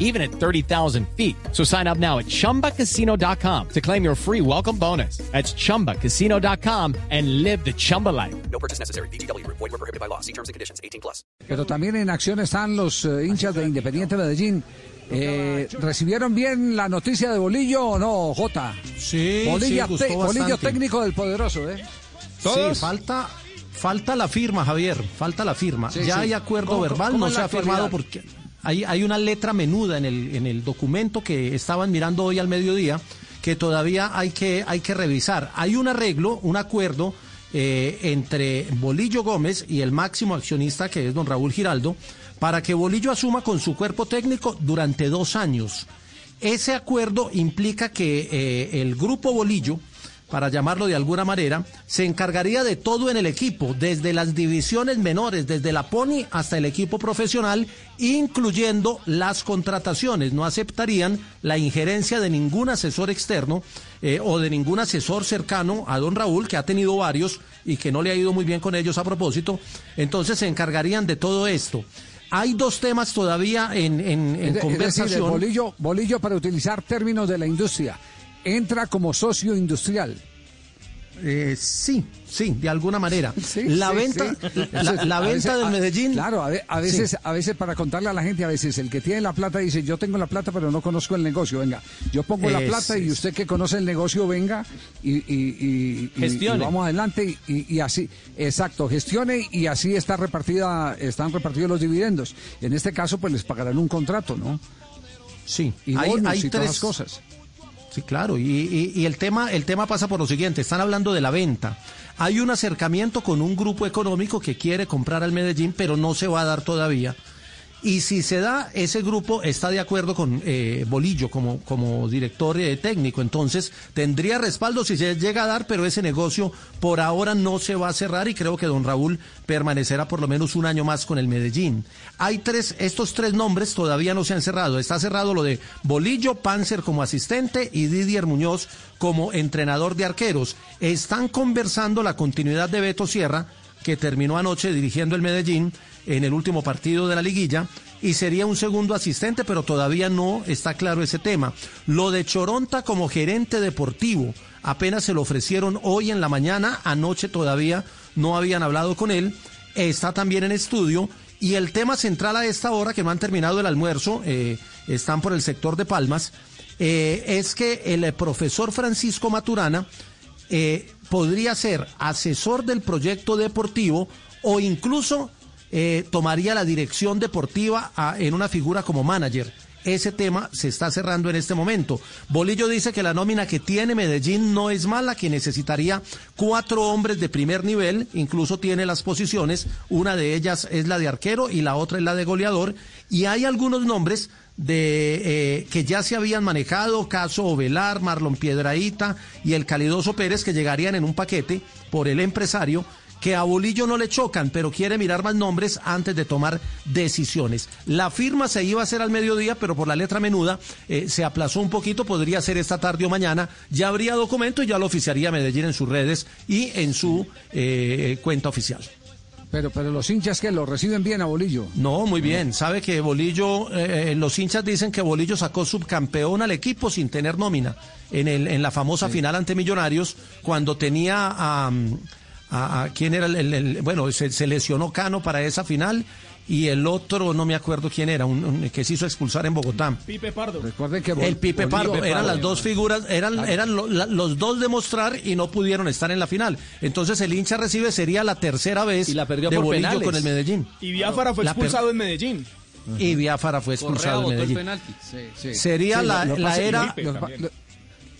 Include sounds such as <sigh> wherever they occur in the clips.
even at 30,000 feet. So sign up now at chumbacasino.com to claim your free welcome bonus. That's chumbacasino.com and live the Chumba life. No purchase necessary. BGW. Void were prohibited by law. See terms and conditions. 18 plus. Pero también en acción están los eh, hinchas de Independiente Medellín. Eh, ¿Recibieron bien la noticia de Bolillo o no, Jota? Sí, Bolilla sí, te- Bolillo bastante. técnico del poderoso, ¿eh? Sí, falta, falta la firma, Javier, falta la firma. Sí, ya sí. hay acuerdo ¿Cómo- verbal, cómo no se ha firmado porque hay, una letra menuda en el, en el documento que estaban mirando hoy al mediodía que todavía hay que, hay que revisar. Hay un arreglo, un acuerdo eh, entre Bolillo Gómez y el máximo accionista que es don Raúl Giraldo para que Bolillo asuma con su cuerpo técnico durante dos años. Ese acuerdo implica que eh, el grupo Bolillo, para llamarlo de alguna manera, se encargaría de todo en el equipo, desde las divisiones menores, desde la Pony hasta el equipo profesional, incluyendo las contrataciones. No aceptarían la injerencia de ningún asesor externo eh, o de ningún asesor cercano a don Raúl, que ha tenido varios y que no le ha ido muy bien con ellos a propósito. Entonces se encargarían de todo esto. Hay dos temas todavía en, en- en Es de- es decir, conversación. Bolillo, Bolillo, para utilizar términos de la industria, entra como socio industrial. Eh, sí, sí, de alguna manera. <laughs> Sí, la sí, venta, sí. la, venta del a- Medellín. Claro, a, ve- a veces, a veces para contarle a la gente, a veces el que tiene la plata dice, yo tengo la plata, pero no conozco el negocio. Venga, yo pongo la Es- plata y usted que conoce el negocio, venga y, y- y- y- Gestione. y vamos adelante y, y así, exacto, gestione y así está repartida, están repartidos los dividendos. En este caso, pues les pagarán un contrato, ¿no? Sí, Y hay, hay y todas tres cosas. Sí, claro, y, y- y el tema el tema pasa por lo siguiente, están hablando de la venta. Hay un acercamiento con un grupo económico que quiere comprar al Medellín, pero no se va a dar todavía. Y si se da, ese grupo está de acuerdo con eh, Bolillo como, como director técnico. Entonces, tendría respaldo si se llega a dar, pero ese negocio por ahora no se va a cerrar y creo que don Raúl permanecerá por lo menos un año más con el Medellín. Hay tres, estos tres nombres todavía no se han cerrado. Está cerrado lo de Bolillo, Panzer como asistente y Didier Muñoz como entrenador de arqueros. Están conversando la continuidad de Beto Sierra, que terminó anoche dirigiendo el Medellín en el último partido de la liguilla y sería un segundo asistente, pero todavía no está claro ese tema. Lo de Choronta como gerente deportivo, apenas se lo ofrecieron hoy en la mañana, anoche todavía no habían hablado con él, está también en estudio y el tema central a esta hora, que no han terminado el almuerzo, eh, están por el sector de Palmas, eh, es que el profesor Francisco Maturana eh, podría ser asesor del proyecto deportivo o incluso eh, tomaría la dirección deportiva a- en una figura como manager. Ese tema se está cerrando en este momento. Bolillo dice que la nómina que tiene Medellín no es mala, que necesitaría cuatro hombres de primer nivel, incluso tiene las posiciones, una de ellas es la de arquero y la otra es la de goleador, y hay algunos nombres de eh, que ya se habían manejado, caso Ovelar, Marlon Piedraíta y el Calidoso Pérez, que llegarían en un paquete por el empresario, que a Bolillo no le chocan, pero quiere mirar más nombres antes de tomar decisiones. La firma se iba a hacer al mediodía, pero por la letra menuda eh, se aplazó un poquito, podría ser esta tarde o mañana, ya habría documento y ya lo oficiaría Medellín en sus redes y en su eh, cuenta oficial. Pero, pero los hinchas que lo reciben bien a Bolillo. No, muy bien. Sabe que Bolillo, eh, los hinchas dicen que Bolillo sacó subcampeón al equipo sin tener nómina en, el, en la famosa final ante Millonarios, cuando tenía a, a- a- quién era el, el- el- bueno, se, se lesionó Cano para esa final y el otro no me acuerdo quién era, un, un- que se hizo expulsar en Bogotá. Pipe Pardo. Recuerden que El Pipe Bolillo- Pardo, eran las dos figuras, eran, eran lo- la- los dos de mostrar y no pudieron estar en la final. Entonces el hincha recibe sería la tercera vez Y la perdió de por Bolillo penales. con el Medellín. Y Biafara fue per- expulsado en Medellín. Y Biafara fue expulsado en el Medellín. penalti. Sí. Sería Sí, la, lo- lo la pasa- era... Pipe Lo.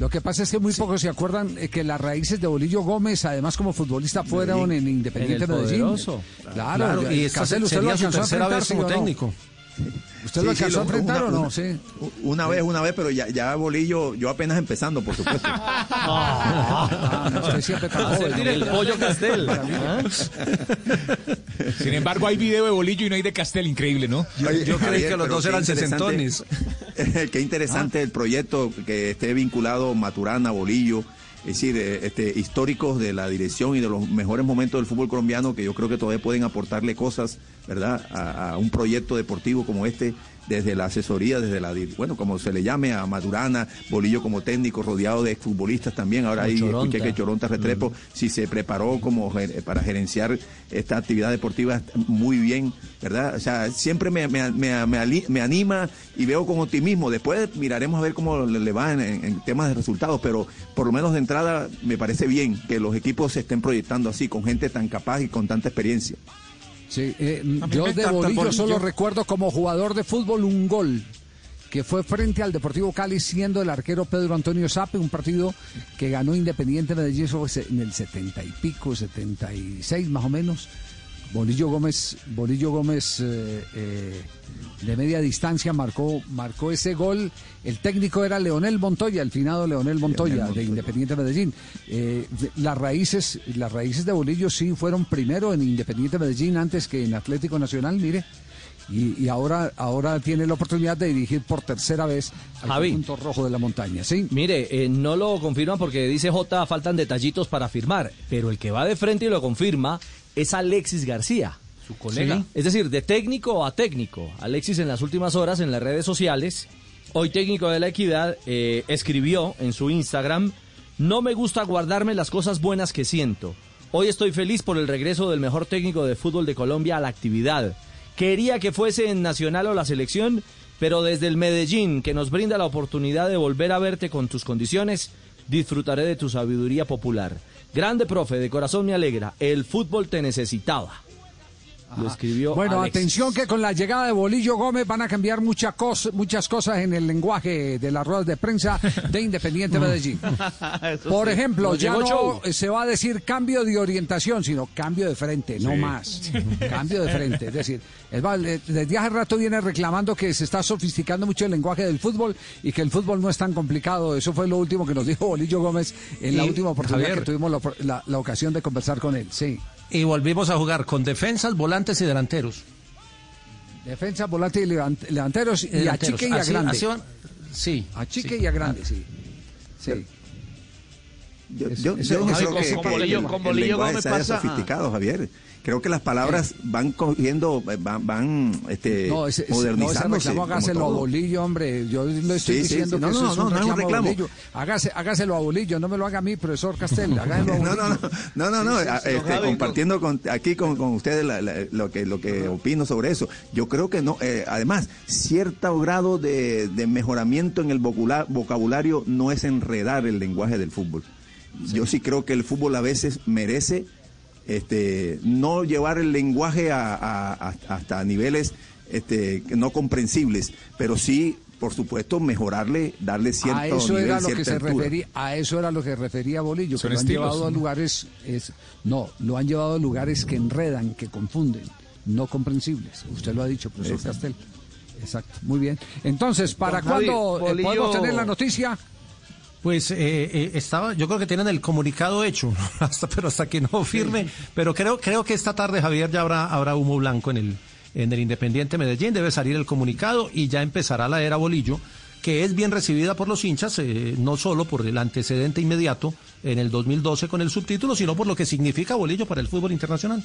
Lo- lo que pasa es que muy pocos se acuerdan eh, que las raíces de Bolillo Gómez, además como futbolista, fueron en Independiente En el Medellín. Claro, Claro, y usted lo sería su alcanzó a tercera vez enfrentar, como ¿sí o no? ¿Usted lo Sí, sí, alcanzó a enfrentar una- o no? una- Sí. Una vez, una vez, pero ya, ya Bolillo, yo apenas empezando, por supuesto. <laughs> Ah, no, usted siempre <laughs> joven. Sentir el pollo Castel. ¿ah? Sin embargo, hay video de Bolillo y no hay de Castel, increíble, ¿no? Yo creí que los dos eran sesentones. <laughs> Qué interesante el proyecto que esté vinculado Maturana, Bolillo, es decir, eh, este, históricos de la dirección y de los mejores momentos del fútbol colombiano que yo creo que todavía pueden aportarle cosas, ¿verdad?, a, a un proyecto deportivo como este, desde la asesoría, desde la, bueno, como se le llame a Maturana, Bolillo como técnico, rodeado de futbolistas también. Ahora ahí Choronta. escuché que Choronta Restrepo, si se preparó como para gerenciar esta actividad deportiva muy bien, ¿verdad? O sea, siempre me, me- me- me anima y veo con optimismo. Después miraremos a ver cómo le, va en- en temas de resultados, pero por lo menos de entrada me parece bien que los equipos se estén proyectando así, con gente tan capaz y con tanta experiencia. Sí, eh, yo de Bolillo Bolillo. solo recuerdo como jugador de fútbol un gol que fue frente al Deportivo Cali siendo el arquero Pedro Antonio Sape, un partido que ganó Independiente Medellín en el 70 y pico, 76 más o menos. Bolillo Gómez, Bolillo Gómez eh, eh, de media distancia marcó, marcó ese gol. El técnico era Leonel Montoya, el finado Leonel Montoya, Leonel de. Independiente Medellín. Eh, las raíces, las raíces de Bolillo sí fueron primero en Independiente Medellín antes que en Atlético Nacional, mire. Y, y ahora, ahora tiene la oportunidad de dirigir por tercera vez al Javi. conjunto rojo de la montaña. Sí. Mire, eh, no lo confirman porque dice J, faltan detallitos para firmar, pero el que va de frente y lo confirma es Alexis García, su colega. Sí. Es decir, de técnico a técnico. Alexis en las últimas horas en las redes sociales, hoy técnico de la equidad, eh, escribió en su Instagram, no me gusta guardarme las cosas buenas que siento. Hoy estoy feliz por el regreso del mejor técnico de fútbol de Colombia a la actividad. Quería que fuese en Nacional o la selección, pero desde el Medellín, que nos brinda la oportunidad de volver a verte con tus condiciones, disfrutaré de tu sabiduría popular. Grande profe, de corazón me alegra, el fútbol te necesitaba. Lo escribió Bueno, atención que con la llegada de Bolillo Gómez van a cambiar muchas cosas, muchas cosas en el lenguaje de las ruedas de prensa de <laughs> Independiente Medellín. <laughs> Por ejemplo, ya no show. se va a decir cambio de orientación, sino cambio de frente, no más. <laughs> Cambio de frente. Es decir, es eh, desde hace rato viene reclamando que se está sofisticando mucho el lenguaje del fútbol y que el fútbol no es tan complicado. Eso fue lo último que nos dijo Bolillo Gómez en la última oportunidad Javier. que tuvimos la, la- la ocasión de conversar con él. Sí. Y volvimos a jugar con defensas, volantes y delanteros. Defensa, volante y levanteros y Delanteros. achique y Así- así van- sí. Achique sí. y agrande, sí. Sí. Yo, yo- yo no Javi, creo con- que, con que Bolillo- el, con Bolillo haya pasa- sofisticado, Javier. Creo que las palabras van cogiendo, van, van este, No, ese, no, modernizándose. reclamo como hágaselo a. Bolillo, hombre. Yo le estoy Sí, sí, diciendo sí. que No, eso no, es no, un no es un reclamo. Bolillo. Hágase, hágaselo a Bolillo, no me lo haga a mí, profesor Castel. <laughs> Hágaselo a No, Bolillo. no, no, no, no, no, a- este, Javi, compartiendo con, aquí con, con ustedes la- la- lo que lo que opino sobre eso. Yo creo que no, eh, además, cierto grado de, de mejoramiento en el vocula- vocabulario no es enredar el lenguaje del fútbol. Yo sí creo que el fútbol a veces merece este, no llevar el lenguaje a, a- a- hasta niveles este, no comprensibles, pero sí, por supuesto, mejorarle, darle cierto a eso nivel, era lo que se altura. refería, a eso era lo que refería Bolillo, que lo han estilos, llevado a ¿no? lugares, es, no, lo han llevado a lugares que enredan, que confunden, no comprensibles. Usted lo ha dicho, profesor Exacto. Castel. Exacto, muy bien. Entonces, ¿para cuándo eh, podemos tener la noticia? Pues eh, eh, estaba, yo creo que tienen el comunicado hecho, <laughs> hasta, pero hasta que no firme. Pero creo, creo que esta tarde, Javier, ya habrá, habrá humo blanco en el, en el Independiente Medellín. Debe salir el comunicado y ya empezará la era Bolillo, que es bien recibida por los hinchas, eh, no solo por el antecedente inmediato en el 2012 con el subtítulo, sino por lo que significa Bolillo para el fútbol internacional.